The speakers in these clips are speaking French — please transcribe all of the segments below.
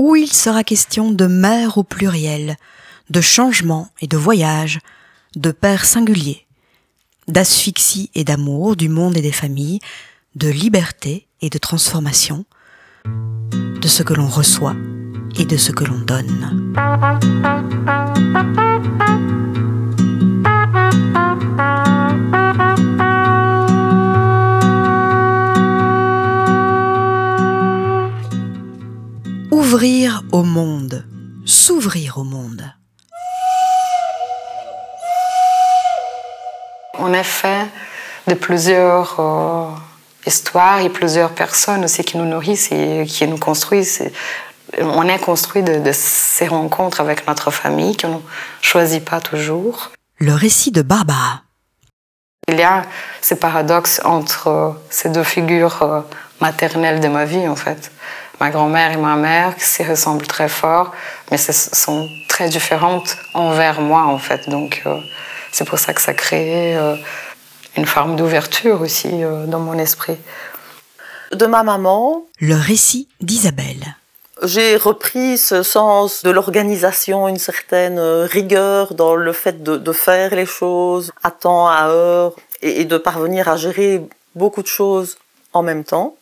où il sera question de mère au pluriel, de changement et de voyage, de père singulier, d'asphyxie et d'amour du monde et des familles, de liberté et de transformation, de ce que l'on reçoit et de ce que l'on donne. Ouvrir au monde, s'ouvrir au monde. On est fait de plusieurs euh, histoires et plusieurs personnes aussi qui nous nourrissent et qui nous construisent. On est construit de, de ces rencontres avec notre famille qu'on ne choisit pas toujours. Le récit de Barbara. Il y a ces paradoxes entre ces deux figures euh, maternelles de ma vie, en fait. Ma grand-mère et ma mère qui s'y ressemblent très fort, mais elles sont très différentes envers moi, en fait. Donc, euh, c'est pour ça que ça crée euh, une forme d'ouverture aussi euh, dans mon esprit. De ma maman. Le récit d'Isabelle. J'ai repris ce sens de l'organisation, une certaine rigueur dans le fait de, de, faire les choses à temps, à heure, et, et de parvenir à gérer beaucoup de choses en même temps.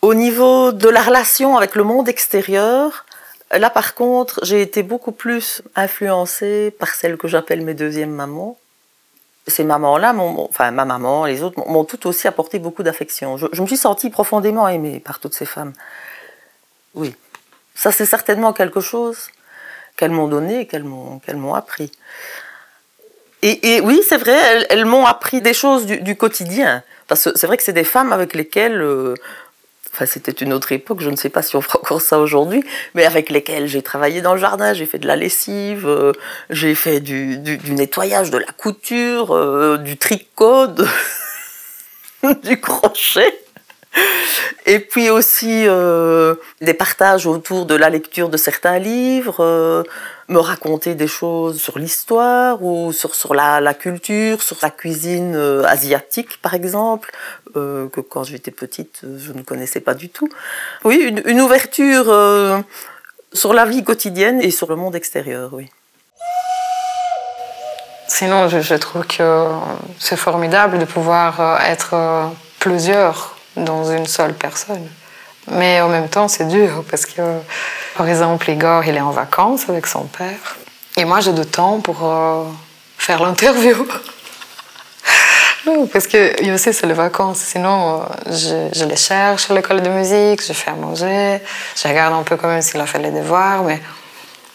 Au niveau de la relation avec le monde extérieur, là par contre, j'ai été beaucoup plus influencée par celles que j'appelle mes deuxièmes mamans. Ces mamans-là, enfin ma maman, les autres, m'ont toutes aussi apporté beaucoup d'affection. Je, me suis sentie profondément aimée par toutes ces femmes. Oui, ça c'est certainement quelque chose qu'elles m'ont donné, qu'elles m'ont m'ont appris. Et, oui, c'est vrai, elles, m'ont appris des choses du, du quotidien. Parce que c'est vrai que c'est des femmes avec lesquelles euh, Enfin, c'était une autre époque, je ne sais pas si on fera encore ça aujourd'hui, mais avec lesquels j'ai travaillé dans le jardin, j'ai fait de la lessive, euh, j'ai fait du, nettoyage, de la couture, euh, du tricot, du crochet. Et puis aussi euh, des partages autour de la lecture de certains livres, euh, me raconter des choses sur l'histoire ou sur, sur la, la, culture, sur la cuisine euh, asiatique par exemple, que quand j'étais petite je ne connaissais pas du tout. Oui, une, ouverture sur la vie quotidienne et sur le monde extérieur, oui. Sinon, je trouve que c'est formidable de pouvoir être plusieurs dans une seule personne. Mais en même temps, c'est dur parce que, par exemple, Igor, il est en vacances avec son père. Et moi, j'ai du temps pour euh, faire l'interview. parce que aussi, c'est les vacances. Sinon, je, je les cherche à l'école de musique, je fais à manger, je regarde un peu quand même s'il a fait les devoirs. Mais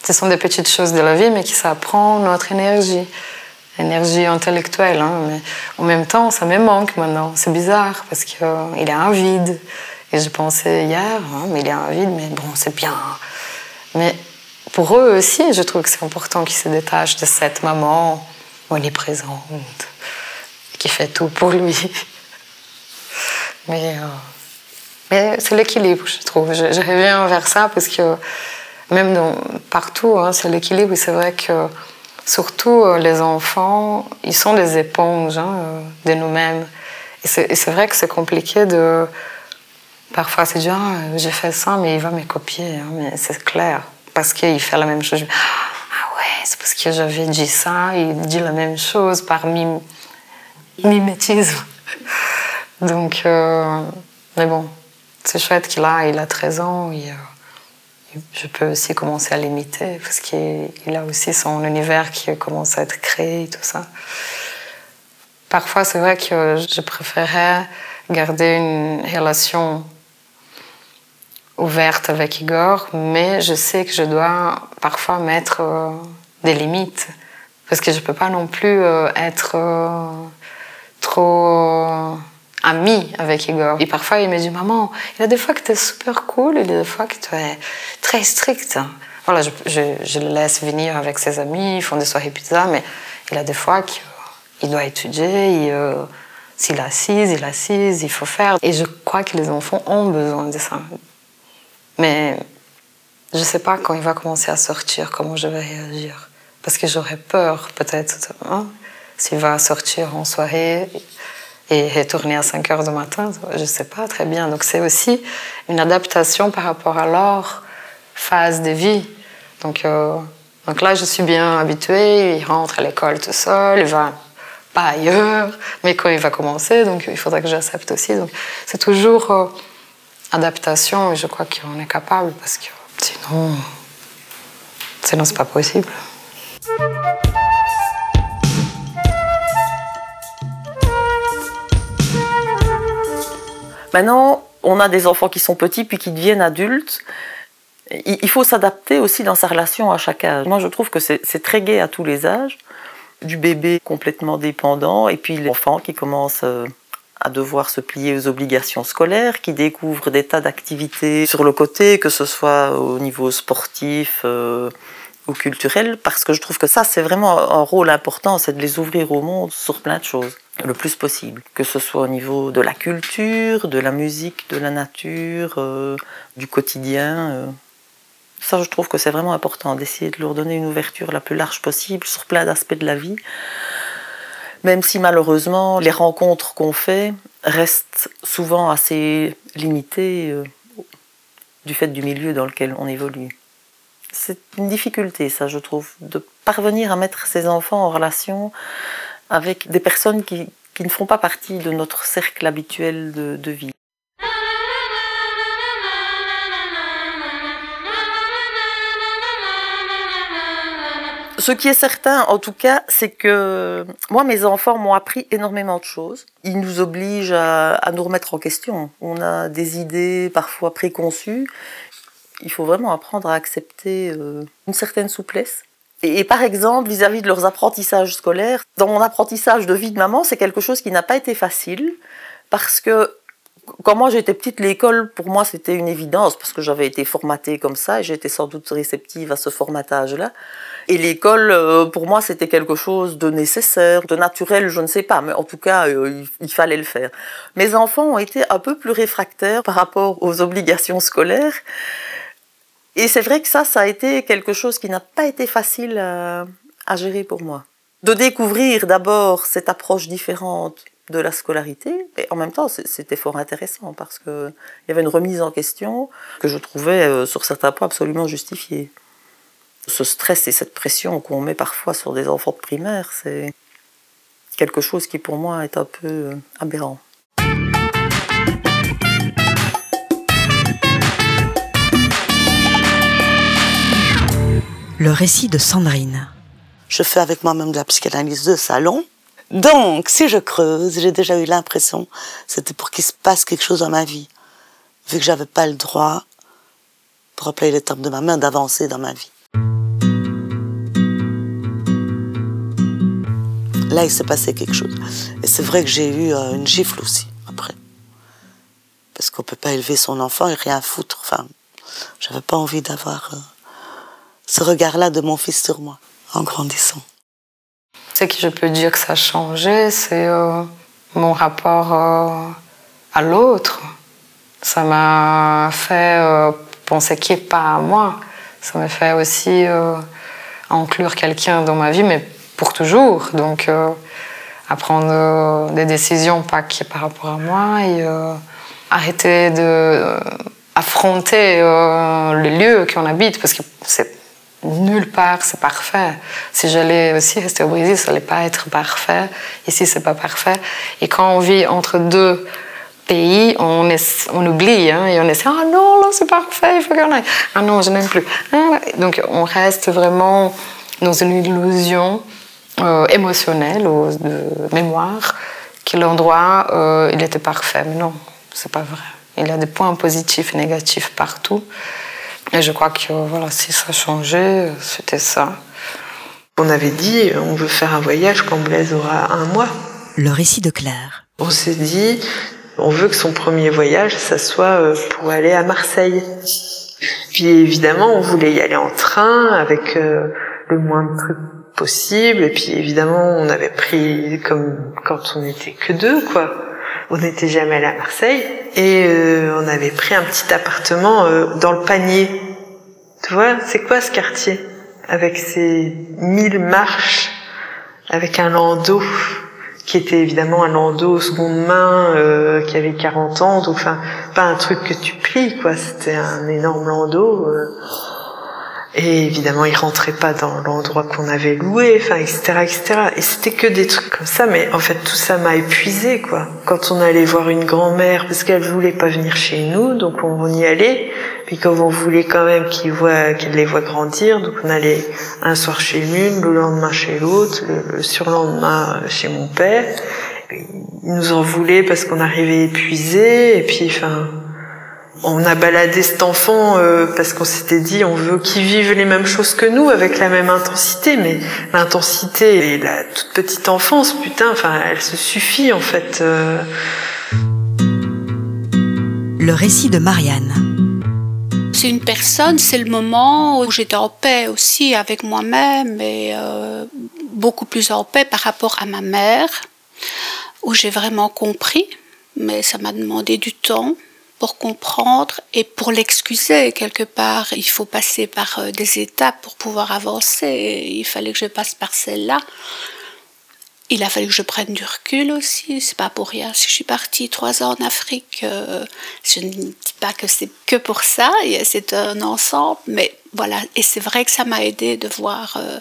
ce sont des petites choses de la vie, mais qui s'apprend notre énergie énergie intellectuelle. Hein, mais en même temps, ça me manque maintenant. C'est bizarre parce qu'il euh, y a un vide. Et je pensais hier, hein, mais il y a un vide, mais bon, c'est bien. Mais pour eux aussi, je trouve que c'est important qu'ils se détachent de cette maman omniprésente, qui fait tout pour lui. Mais, euh, mais c'est l'équilibre, je trouve. Je, je, reviens vers ça parce que même partout, hein, c'est l'équilibre. C'est vrai que surtout euh, les enfants, ils sont des éponges hein, euh, de nous-mêmes. Et c'est vrai que c'est compliqué de. Parfois, c'est dire, ah, j'ai fait ça, mais il va me copier. Hein, mais c'est clair, parce qu'il fait la même chose. Ah ouais, c'est parce que j'avais dit ça, il dit la même chose par mim... mimétisme. Donc, euh... mais bon, c'est chouette qu'il a, il a 13 ans. Euh je peux aussi commencer à l'imiter parce qu'il a aussi son univers qui commence à être créé et tout ça. Parfois, c'est vrai que je préférais garder une relation ouverte avec Igor, mais je sais que je dois parfois mettre euh, des limites parce que je peux pas non plus euh, être euh, trop ami avec Igor. Et parfois, il me dit Maman, il y a des fois que tu es super cool, il y a des fois que tu es très strict. Voilà, je, le laisse venir avec ses amis, ils font des soirées pizza, mais il y a des fois qu'il doit étudier, euh, s'il assise, il assise, il faut faire. Et je crois que les enfants ont besoin de ça. Mais je ne sais pas quand il va commencer à sortir, comment je vais réagir. Parce que j'aurais peur, peut-être, hein, s'il va sortir en soirée et retourner à 5 heures du matin, je ne sais pas très bien. Donc c'est aussi une adaptation par rapport à l'heure phase de vie. Donc, euh, donc là, je suis bien habituée. Il rentre à l'école tout seul, il va pas ailleurs, mais quand il va commencer, donc il faudra que j'accepte aussi. Donc c'est toujours euh, adaptation et je crois qu'on est capable parce que sinon, sinon c'est pas possible. Maintenant, on a des enfants qui sont petits puis qui deviennent adultes. Il faut s'adapter aussi dans sa relation à chaque âge. Moi, je trouve que c'est très gai à tous les âges. Du bébé complètement dépendant et puis l'enfant qui commence euh, à devoir se plier aux obligations scolaires, qui découvre des tas d'activités sur le côté, que ce soit au niveau sportif euh, ou culturel, parce que je trouve que ça, c'est vraiment un rôle important, c'est de les ouvrir au monde sur plein de choses le plus possible, que ce soit au niveau de la culture, de la musique, de la nature, euh, du quotidien. Euh. Ça, je trouve que c'est vraiment important d'essayer de leur donner une ouverture la plus large possible sur plein d'aspects de la vie. Même si malheureusement, les rencontres qu'on fait restent souvent assez limitées euh, du fait du milieu dans lequel on évolue. C'est une difficulté, ça, je trouve, de parvenir à mettre ses enfants en relation avec des personnes qui, ne font pas partie de notre cercle habituel de, vie. Ce qui est certain, en tout cas, c'est que moi, mes enfants m'ont appris énormément de choses. Ils nous obligent à, nous remettre en question. On a des idées parfois préconçues. Il faut vraiment apprendre à accepter euh, une certaine souplesse et, par exemple, vis-à-vis de leurs apprentissages scolaires, dans mon apprentissage de vie de maman, c'est quelque chose qui n'a pas été facile parce que quand moi j'étais petite, l'école pour moi c'était une évidence parce que j'avais été formatée comme ça et j'étais sans doute réceptive à ce formatage-là. Et l'école euh, pour moi c'était quelque chose de nécessaire, de naturel, je ne sais pas, mais en tout cas euh, il fallait le faire. Mes enfants ont été un peu plus réfractaires par rapport aux obligations scolaires et c'est vrai que ça, ça a été quelque chose qui n'a pas été facile à, gérer pour moi. De découvrir d'abord cette approche différente de la scolarité, et en même temps, c'était fort intéressant parce qu'il y avait une remise en question que je trouvais euh, sur certains points absolument justifiée. Ce stress et cette pression qu'on met parfois sur des enfants de primaire, c'est quelque chose qui pour moi est un peu euh, aberrant. Le récit de Sandrine. Je fais avec moi-même de la psychanalyse de salon. Donc, si je creuse, j'ai déjà eu l'impression, c'était pour qu'il se passe quelque chose dans ma vie. Vu que j'avais pas le droit, pour rappeler les termes de ma mère, d'avancer dans ma vie. Là, il s'est passé quelque chose. Et c'est vrai que j'ai eu euh, une gifle aussi, après. Parce qu'on peut pas élever son enfant et rien foutre. Enfin, j'avais pas envie d'avoir euh, ce regard-là de mon fils sur moi en grandissant. Ce que je peux dire que ça a changé, c'est euh, mon rapport euh, à l'autre. Ça m'a fait euh, penser qu'il n'est pas à moi. Ça m'a fait aussi inclure quelqu'un dans ma vie, mais pour toujours. Donc, à prendre des décisions pas qui par rapport à moi et arrêter de affronter le lieu qu'on habite parce que c'est nulle part c'est parfait. Si j'allais aussi rester au Brésil, ça n'allait pas être parfait. Ici, c'est pas parfait. Et quand on vit entre deux pays, on, on oublie hein, et on essaie ah non là c'est parfait, il faut qu'on aille. Ah non, je n'aime plus. Ah, donc on reste vraiment dans une illusion euh, émotionnelle ou de mémoire que l'endroit euh, il était parfait. Mais non, c'est pas vrai. Il y a des points positifs et négatifs partout. Et je crois que voilà, si ça changeait, c'était ça. On avait dit, on veut faire un voyage quand Blaise aura un mois. Le récit de Claire. On s'est dit, on veut que son premier voyage, ça soit euh, pour aller à Marseille. Puis évidemment, on voulait y aller en train avec euh, le moins de trucs possible. Et puis évidemment, on avait pris comme quand on était que deux, quoi on n'était jamais allé à Marseille et euh, on avait pris un petit appartement euh, dans le panier. Tu vois, c'est quoi ce quartier Avec ses mille marches, avec un landau qui était évidemment un landau seconde main euh, qui avait 40 ans, donc enfin pas un truc que tu plies quoi, c'était un énorme landau Et évidemment, il rentrait pas dans l'endroit qu'on avait loué, enfin, etc., etc. Et c'était que des trucs comme ça, mais en fait, tout ça m'a épuisé, quoi. Quand on allait voir une grand-mère, parce qu'elle voulait pas venir chez nous, donc on y allait. Puis quand on voulait quand même qu'ils voient, qu'elle les voit grandir, donc on allait un soir chez l'une, le lendemain chez l'autre, le, surlendemain chez mon père. Ils nous en voulaient parce qu'on arrivait épuisé, et puis, enfin, on a baladé cet enfant euh, parce qu'on s'était dit on veut qu'il vive les mêmes choses que nous avec la même intensité, mais l'intensité et la toute petite enfance, putain, enfin, elle se suffit en fait. Euh. Le récit de Marianne. C'est une personne, c'est le moment où j'étais en paix aussi avec moi-même et euh, beaucoup plus en paix par rapport à ma mère, où j'ai vraiment compris, mais ça m'a demandé du temps pour comprendre et pour l'excuser quelque part. Il faut passer par euh, des étapes pour pouvoir avancer. Il fallait que je passe par celle-là. Il a fallu que je prenne du recul aussi. C'est pas pour rien. Si je suis partie trois ans en Afrique, euh, je ne dis pas que c'est que pour ça. C'est un ensemble, mais voilà. Et c'est vrai que ça m'a aidé de voir euh,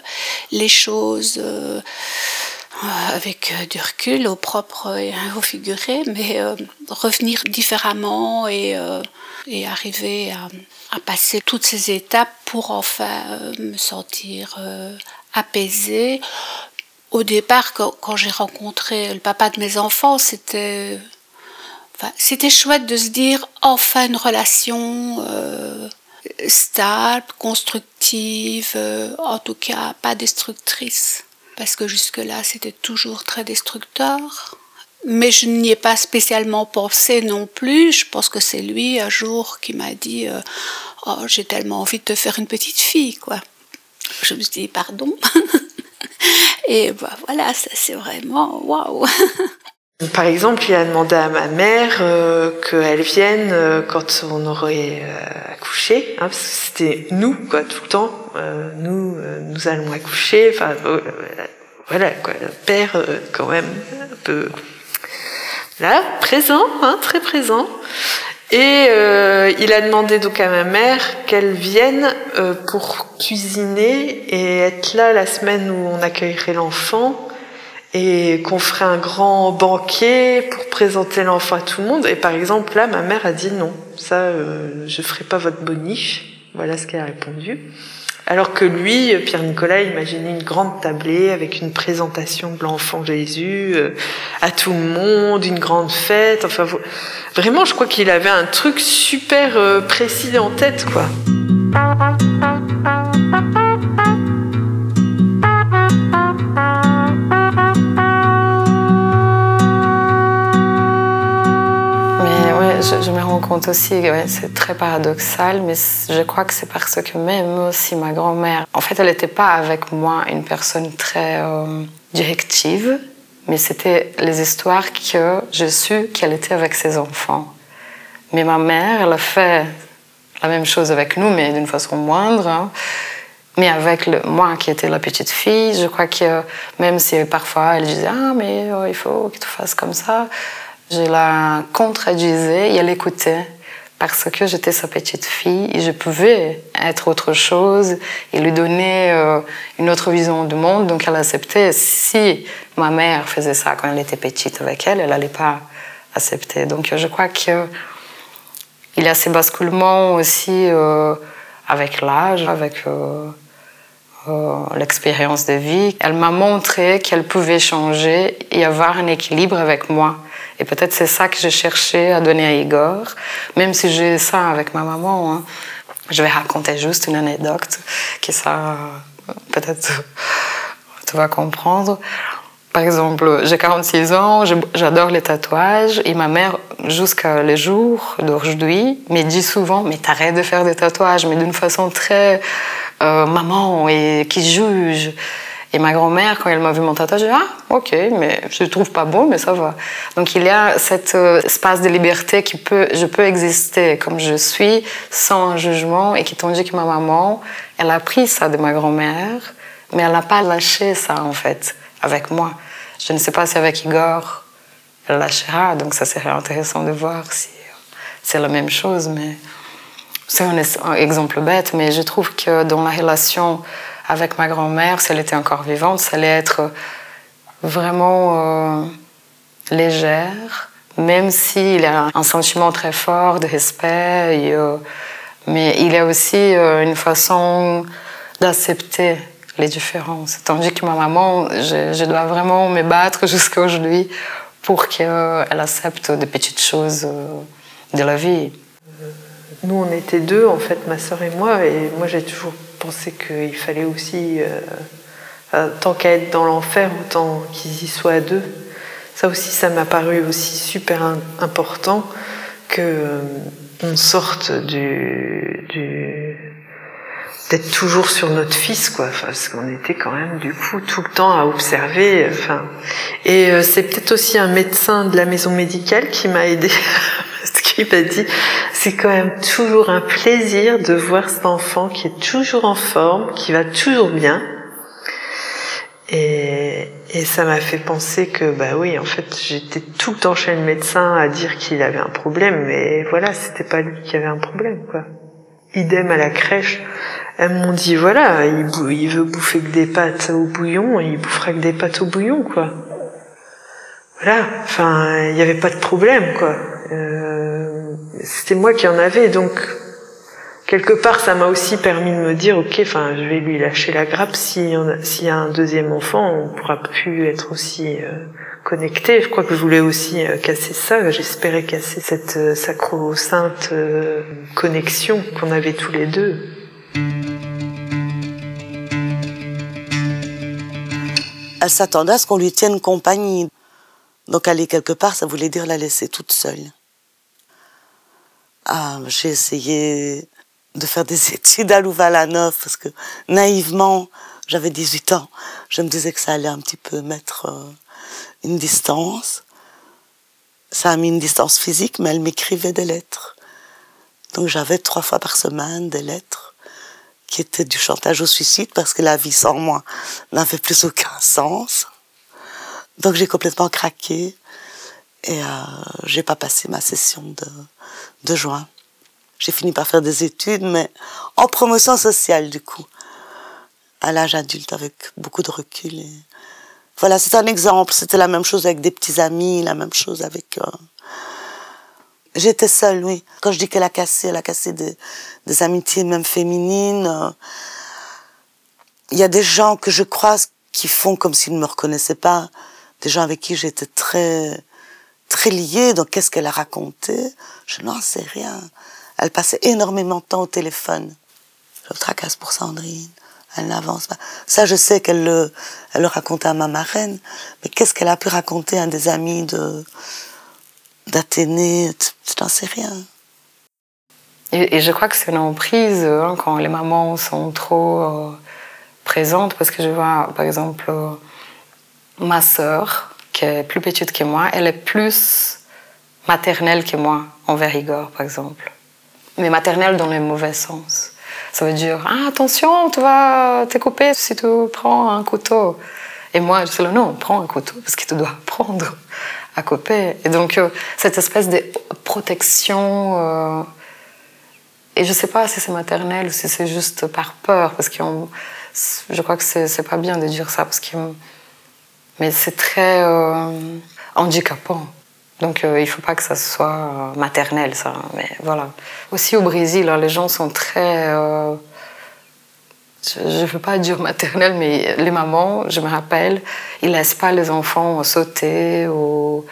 les choses. Avec euh, du recul au propre et au figuré, mais euh, revenir différemment et, arriver à, à, passer toutes ces étapes pour enfin me sentir apaisée. Au départ, quand, quand j'ai rencontré le papa de mes enfants, c'était enfin, c'était chouette de se dire enfin une relation stable, constructive, en tout cas pas destructrice parce que jusque-là c'était toujours très destructeur. Mais je n'y ai pas spécialement pensé non plus. Je pense que c'est lui un jour qui m'a dit euh, Oh, j'ai tellement envie de te faire une petite fille, quoi. Je me suis dit Pardon. Et bah, voilà, ça c'est vraiment waouh. Par exemple, il a demandé à ma mère euh, qu'elle vienne euh, quand on aurait euh, accouché, hein, parce que c'était nous, quoi, tout le temps. Nous, nous allons accoucher. Enfin, voilà, quoi. Le père, quand même, un peu là, présent, hein, très présent. Et il a demandé donc à ma mère qu'elle vienne pour cuisiner et être là la semaine où on accueillerait l'enfant et qu'on ferait un grand banquet pour présenter l'enfant à tout le monde. Et par exemple, là, ma mère a dit non, ça, euh, je ferai pas votre boniche. Voilà ce qu'elle a répondu. Alors que lui, Pierre-Nicolas, imaginait une grande tablée avec une présentation de l'enfant Jésus euh, à tout le monde, une grande fête. Enfin, vraiment, je crois qu'il avait un truc super euh, précis en tête, quoi. Je, me rends compte aussi, ouais, c'est très paradoxal, mais je crois que c'est parce que même aussi ma grand-mère, en fait, elle n'était pas avec moi une personne très euh, directive, mais c'était les histoires que j'ai su qu'elle était avec ses enfants. Mais ma mère, elle a fait la même chose avec nous, mais d'une façon moindre. Hein. Mais avec moi qui étais la petite fille, je crois que même si parfois elle disait Ah, mais oh, il faut que tu fasses comme ça, je la contredisais et elle écoutait parce que j'étais sa petite fille et je pouvais être autre chose et lui donner euh, une autre vision du monde. Donc elle acceptait. Si ma mère faisait ça quand elle était petite avec elle, elle n'allait pas accepter. Donc je crois qu'il y a ces basculements aussi euh, avec l'âge, avec euh, l'expérience de vie. Elle m'a montré qu'elle pouvait changer et avoir un équilibre avec moi. Et peut-être c'est ça que j'ai cherché à donner à Igor, même si j'ai ça avec ma maman. Hein. Je vais raconter juste une anecdote qui ça, peut-être tu vas comprendre. Par exemple, j'ai 46 ans, j'adore les tatouages et ma mère, jusqu'à les jours d'aujourd'hui, me dit souvent Mais t'arrêtes de faire des tatouages, mais d'une façon très euh, maman et qui juge. Et ma grand-mère, quand elle m'a vu mon tatouage, elle dit Ah, ok, mais je le trouve pas beau, mais ça va. Donc il y a cet euh, espace de liberté qui peut, je peux exister comme je suis, sans jugement, et qui tandis que ma maman, elle a pris ça de ma grand-mère, mais elle n'a pas lâché ça en fait avec moi. Je ne sais pas si avec Igor, elle lâchera, donc ça serait intéressant de voir si c'est la même chose, mais c'est un, exemple bête, mais je trouve que dans la relation avec ma grand-mère, si elle était encore vivante, ça allait être vraiment euh, légère, même s'il a un sentiment très fort de respect, euh, mais il a aussi euh, une façon d'accepter les différences. Tandis que ma maman, je, je dois vraiment me battre jusqu'à aujourd'hui pour qu'elle accepte des petites choses de la vie. Nous, on était deux, en fait, ma sœur et moi, et moi j'ai toujours pensé qu'il fallait aussi, euh, tant qu'à être dans l'enfer, autant qu'ils y soient à deux. Ça aussi, ça m'a paru aussi super important que euh, on sorte du, du d'être toujours sur notre fils, quoi. parce qu'on était quand même du coup tout le temps à observer. Enfin, et euh, c'est peut-être aussi un médecin de la maison médicale qui m'a aidé. qu'il m'a dit, c'est quand même toujours un plaisir de voir cet enfant qui est toujours en forme, qui va toujours bien. Et, et ça m'a fait penser que, bah oui, en fait, j'étais tout le temps chez le médecin à dire qu'il avait un problème, mais voilà, c'était pas lui qui avait un problème, quoi. Idem à la crèche. Elles m'ont dit, voilà, il, il veut bouffer que des pâtes au bouillon, il bouffera que des pâtes au bouillon, quoi. Voilà, enfin, il n'y avait pas de problème, quoi. Euh, c'était moi qui en avais, donc quelque part, ça m'a aussi permis de me dire, ok, enfin, je vais lui lâcher la grappe. S'il y a un deuxième enfant, on pourra plus être aussi euh, connecté. Je crois que je voulais aussi euh, casser ça. J'espérais casser cette euh, sacro-sainte connexion qu'on avait tous les deux. Elle s'attendait à ce qu'on lui tienne compagnie. Donc aller quelque part, ça voulait dire la laisser toute seule. Ah, j'ai essayé de faire des études à Louvain-la-Neuve parce que naïvement, j'avais 18 ans, je me disais que ça allait un petit peu mettre euh, une distance. Ça a mis une distance physique, mais elle m'écrivait des lettres. Donc j'avais trois fois par semaine des lettres qui étaient du chantage au suicide parce que la vie sans moi n'avait plus aucun sens. Donc j'ai complètement craqué et euh, j'ai pas passé ma session de, juin. J'ai fini par faire des études, mais en promotion sociale du coup, à l'âge adulte avec beaucoup de recul. Voilà, c'est un exemple. C'était la même chose avec des petits amis, la même chose avec. Euh... J'étais seule, oui. Quand je dis qu'elle a cassé, elle a cassé des, des amitiés même féminines. Euh... Il y a des gens que je croise qui font comme s'ils ne me reconnaissaient pas, des gens avec qui j'étais très très liée. Donc qu'est-ce qu'elle a raconté Je n'en sais rien. Elle passait énormément de temps au téléphone. Je tracasse pour Sandrine. Elle n'avance pas. Ça, je sais qu'elle le, le racontait à ma marraine. Mais qu'est-ce qu'elle a pu raconter à des amis de, d'Athénée? Je n'en sais rien. Et, et, je crois que c'est une emprise hein, quand les mamans sont trop euh, présentes. Parce que je vois, par exemple, euh, ma sœur, qui est plus petite que moi, elle est plus maternelle que moi envers Igor, par exemple. Mais maternelle dans le mauvais sens. Ça veut dire, ah, attention, tu vas te couper si tu prends un couteau. Et moi, je dis, non, prends un couteau parce que tu dois apprendre à couper. Et donc, euh, cette espèce de protection, euh, et je sais pas si c'est maternel ou si c'est juste par peur, parce que je crois que c'est pas bien de dire ça, parce que, mais c'est très euh, handicapant. Donc euh, il ne faut pas que ça soit maternel, ça. Mais voilà. Aussi au Brésil, hein, les gens sont très. Euh, je ne veux pas dire maternel, mais les mamans, je me rappelle, ils ne laissent pas les enfants sauter. Ou...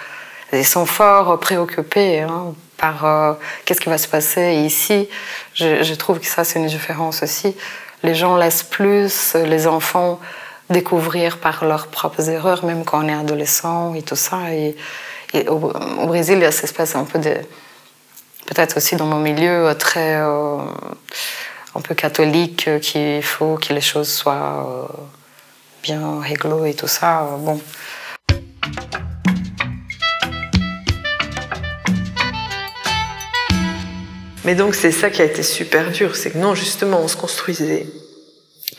Ils sont fort préoccupés hein, par euh, qu'est-ce qui va se passer ici. Je trouve que ça, c'est une différence aussi. Les gens laissent plus les enfants découvrir par leurs propres erreurs, même quand on est adolescent et tout ça. Et, au, Brésil, il y a cette espèce un peu de. Peut-être aussi dans mon milieu très. Euh, un peu catholique, qu'il faut que les choses soient euh, bien réglo et tout ça. Euh, bon. Mais donc c'est ça qui a été super dur, c'est que non, justement, on se construisait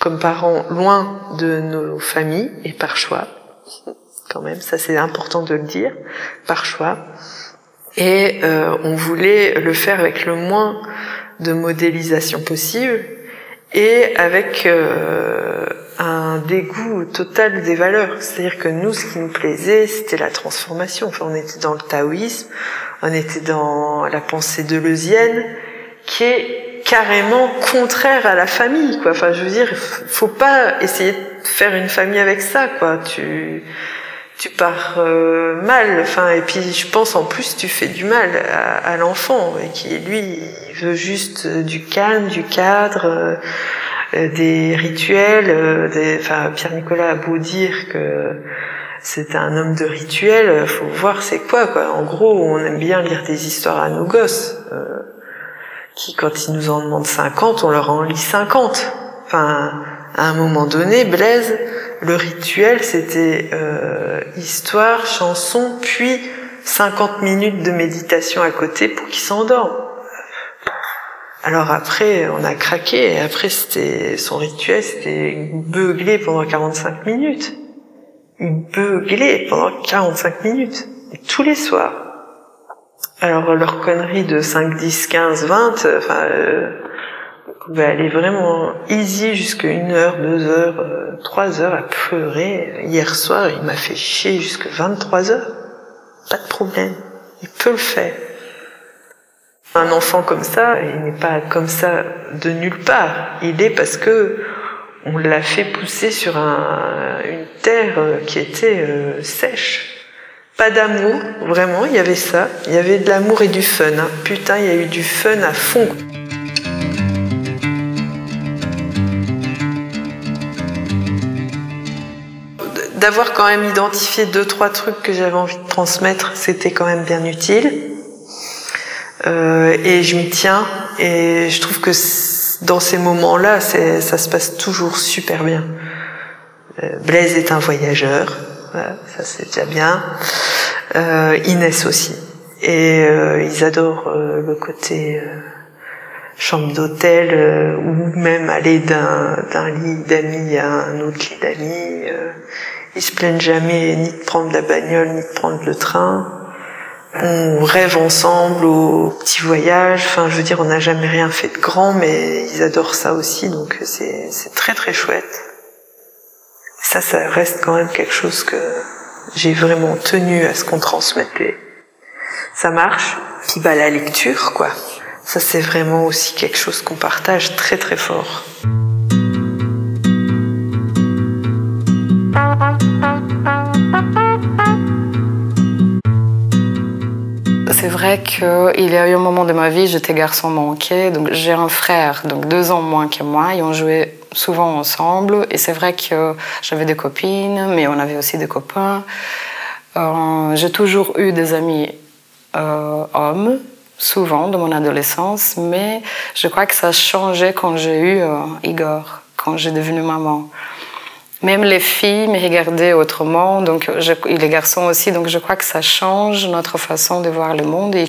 comme parents loin de nos familles et par choix quand même, ça c'est important de le dire, par choix. Et euh, on voulait le faire avec le moins de modélisation possible et avec euh, un dégoût total des valeurs. C'est-à-dire que nous, ce qui nous plaisait, c'était la transformation. Enfin, on était dans le taoïsme, on était dans la pensée deleuzienne, qui est carrément contraire à la famille, quoi. Enfin, je veux dire, faut pas essayer de faire une famille avec ça, quoi. Tu tu pars euh, mal. Enfin, et puis je pense en plus tu fais du mal à, l'enfant et qui lui il veut juste du calme, du cadre, euh, des rituels. Des, enfin, Pierre Nicolas a beau dire que c'est un homme de rituel, faut voir c'est quoi quoi. En gros, on aime bien lire des histoires à nos gosses. Qui, quand ils nous en demandent 50, on leur en lit 50. Enfin, à un moment donné, Blaise, le rituel, c'était euh, histoire, chanson, puis 50 minutes de méditation à côté pour qu'il s'endorme. Alors après, on a craqué, et après, c'était son rituel, c'était beugler pendant 45 minutes. Beugler pendant 45 minutes. Tous les soirs. Alors, leur connerie de 5, 10, 15, 20, enfin... Euh, pouvait aller vraiment easy jusqu'à une heure, deux heures, euh, trois heures à pleurer. Hier soir, il m'a fait chier jusqu'à 23 heures. Pas de problème. Il peut le faire. Un enfant comme ça, il n'est pas comme ça de nulle part. Il est parce que on l'a fait pousser sur un, une terre qui était euh, sèche. Pas d'amour, vraiment, il y avait ça. Il y avait de l'amour et du fun. Hein. Putain, il y a eu du fun à fond. d'avoir quand même identifié deux trois trucs que j'avais envie de transmettre, c'était quand même bien utile. Euh, et je m'y tiens. Et je trouve que dans ces moments-là, ça se passe toujours super bien. Euh, Blaise est un voyageur, ça c'est déjà bien. Euh, Inès aussi. Et euh, ils adorent euh, le côté chambre d'hôtel ou même aller d'un lit d'amis à un autre lit d'amis. Ils se plaignent jamais ni de prendre la bagnole, ni de prendre le train. On rêve ensemble aux petits voyages. Enfin, je veux dire, on n'a jamais rien fait de grand, mais ils adorent ça aussi, donc c'est très très chouette. Ça, ça reste quand même quelque chose que j'ai vraiment tenu à ce qu'on transmettait. Ça marche. Puis bah la lecture, quoi. Ça, c'est vraiment aussi quelque chose qu'on partage très très fort. C'est vrai qu'il y a eu un moment de ma vie, j'étais garçon manqué, donc j'ai un frère, donc deux ans moins que moi, et on jouait souvent ensemble. Et c'est vrai que j'avais des copines, mais on avait aussi des copains. Euh, j'ai toujours eu des amis euh, hommes, souvent dans mon adolescence, mais je crois que ça a changé quand j'ai eu euh, Igor, quand j'ai devenu maman. Même les filles me regardaient autrement, donc et les garçons aussi, donc je crois que ça change notre façon de voir le monde et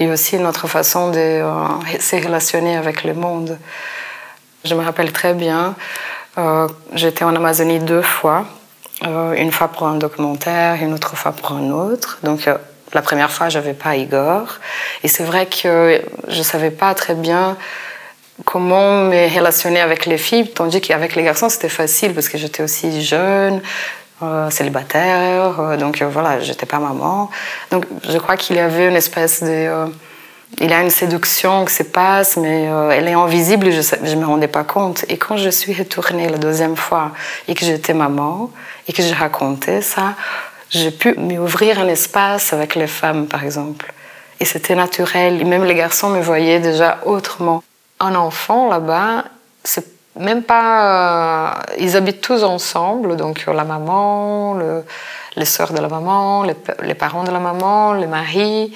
a aussi notre façon de se relationner avec le monde. Je me rappelle très bien, euh, j'étais en Amazonie deux fois, euh, une fois pour un documentaire, une autre fois pour un autre. Donc la première fois, j'avais pas Igor, et c'est vrai que je savais pas très bien comment me relationner avec les filles, tandis qu'avec les garçons, c'était facile parce que j'étais aussi jeune, euh, célibataire, euh, donc euh, voilà, j'étais pas maman. Donc je crois qu'il y avait une espèce de. Il a une séduction qui se passe, mais elle est invisible je ne me rendais pas compte. Et quand je suis retournée la deuxième fois et que j'étais maman et que je racontais ça, j'ai pu m'ouvrir un espace avec les femmes, par exemple. Et c'était naturel. Même les garçons me voyaient déjà autrement un enfant là-bas, c'est même pas. Euh, ils habitent tous ensemble, donc la maman, le, les sœurs de la maman, les, parents de la maman, les maris,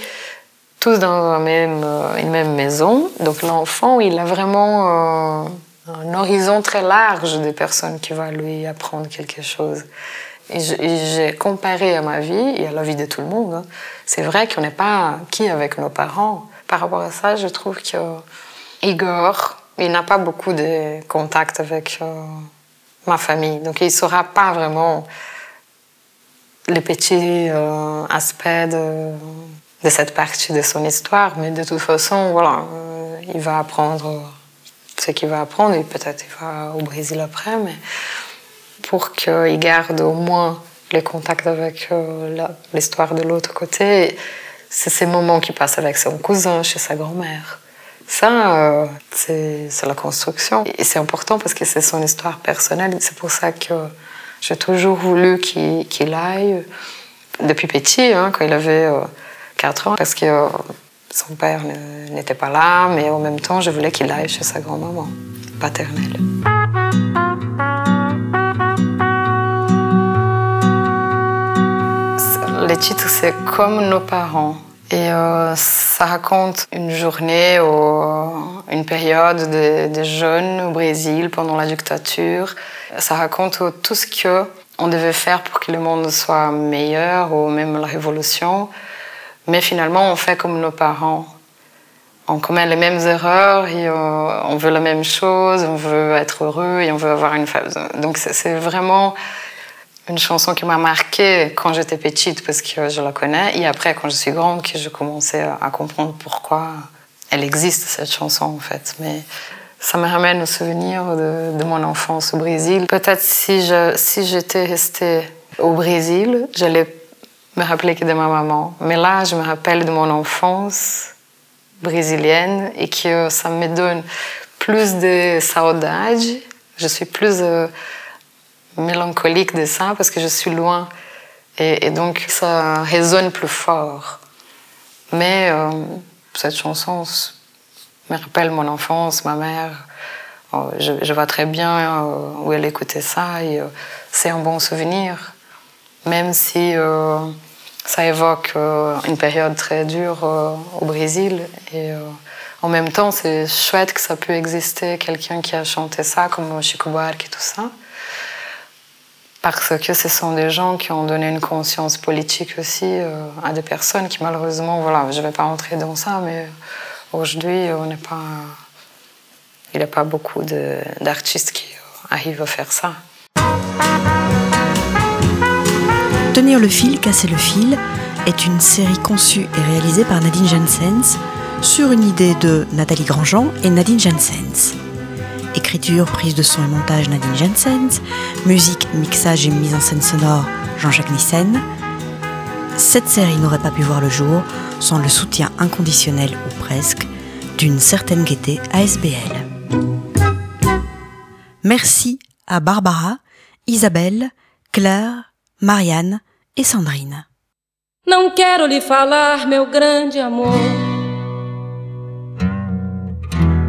tous dans même, euh, une même maison. Donc l'enfant, il a vraiment euh, un horizon très large des personnes qui vont lui apprendre quelque chose. Et j'ai comparé à ma vie et à la vie de tout le monde. Hein. C'est vrai qu'on n'est pas qui avec nos parents. Par rapport à ça, je trouve que Igor, il n'a pas beaucoup de contact avec euh, ma famille, donc il ne saura pas vraiment les petits aspects de, cette partie de son histoire, mais de toute façon, voilà, euh, il va apprendre ce qu'il va apprendre et peut-être il va au Brésil après, mais pour qu'il garde au moins les contacts avec euh, l'histoire de l'autre côté, c'est ces moments qu'il passe avec son cousin, chez sa grand-mère. Ça, euh, c'est la construction. Et c'est important parce que c'est son histoire personnelle. C'est pour ça que j'ai toujours voulu qu'il aille depuis petit, hein, quand il avait 4 euh, ans, parce que son père n'était pas là, mais en même temps, je voulais qu'il aille chez sa grand-maman paternelle. Les titres, c'est comme nos parents. Et euh, ça raconte une journée ou une période des jeunes au Brésil pendant la dictature. Ça raconte tout ce qu'on devait faire pour que le monde soit meilleur ou même la révolution. Mais finalement, on fait comme nos parents. On commet les mêmes erreurs et euh, on veut la même chose, on veut être heureux et on veut avoir une famille. Donc c'est vraiment une chanson qui m'a marquée quand j'étais petite parce que je la connais et après quand je suis grande que je commençais à comprendre pourquoi elle existe cette chanson en fait. Mais ça me ramène au souvenir de, mon enfance au Brésil. Peut-être si je si j'étais restée au Brésil, j'allais me rappeler que de ma maman. Mais là, je me rappelle de mon enfance brésilienne et que ça me donne plus de saudade. Je suis plus euh, mélancolique de ça parce que je suis loin. Et, donc, ça résonne plus fort. Mais euh, cette chanson me rappelle mon enfance, ma mère. Oh, je, vois très bien euh, où elle écoutait ça et c'est un bon souvenir. Même si ça évoque euh, une période très dure euh, au Brésil. Et euh, en même temps, c'est chouette que ça peut exister quelqu'un qui a chanté ça, comme Chico Buarque et tout ça. Parce que ce sont des gens qui ont donné une conscience politique aussi à des personnes qui, malheureusement, voilà, je ne vais pas entrer dans ça, mais aujourd'hui, on n'est pas. Il n'y a pas beaucoup d'artistes qui arrivent à faire ça. Tenir le fil, casser le fil est une série conçue et réalisée par Nadine Jensens sur une idée de Nathalie Grandjean et Nadine Jensens. Écriture, prise de son et montage Nadine Jensens, musique, mixage et mise en scène sonore Jean-Jacques Nissen. Cette série n'aurait pas pu voir le jour sans le soutien inconditionnel ou presque d'une certaine gaieté ASBL. Merci à Barbara, Isabelle, Claire, Marianne e Sandrina. Não quero lhe falar, meu grande amor,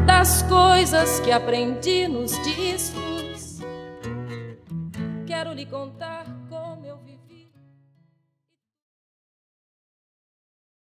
das coisas que aprendi nos discos. Quero lhe contar.